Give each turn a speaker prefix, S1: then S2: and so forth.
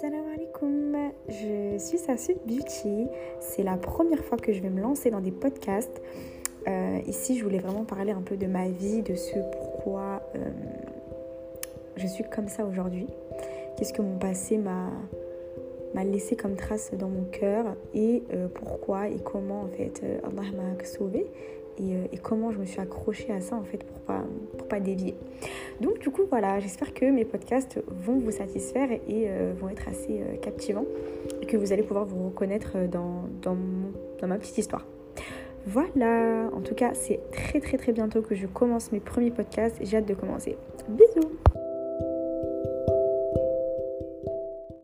S1: Salam alaikum, je suis Sassu Beauty. C'est la première fois que je vais me lancer dans des podcasts. Euh, ici, je voulais vraiment parler un peu de ma vie, de ce pourquoi euh, je suis comme ça aujourd'hui. Qu'est-ce que mon passé m'a laissé comme trace dans mon cœur et euh, pourquoi et comment en fait Allah m'a sauvé et, et, comment je me suis accrochée à ça en fait pour pas, pour pas dévier. Donc du coup voilà, j'espère que mes podcasts vont vous satisfaire et euh, vont être assez euh, captivants et que vous allez pouvoir vous reconnaître dans, dans, dans ma petite histoire. Voilà, en tout cas c'est très très très bientôt que je commence mes premiers podcasts j'ai hâte de commencer. Bisous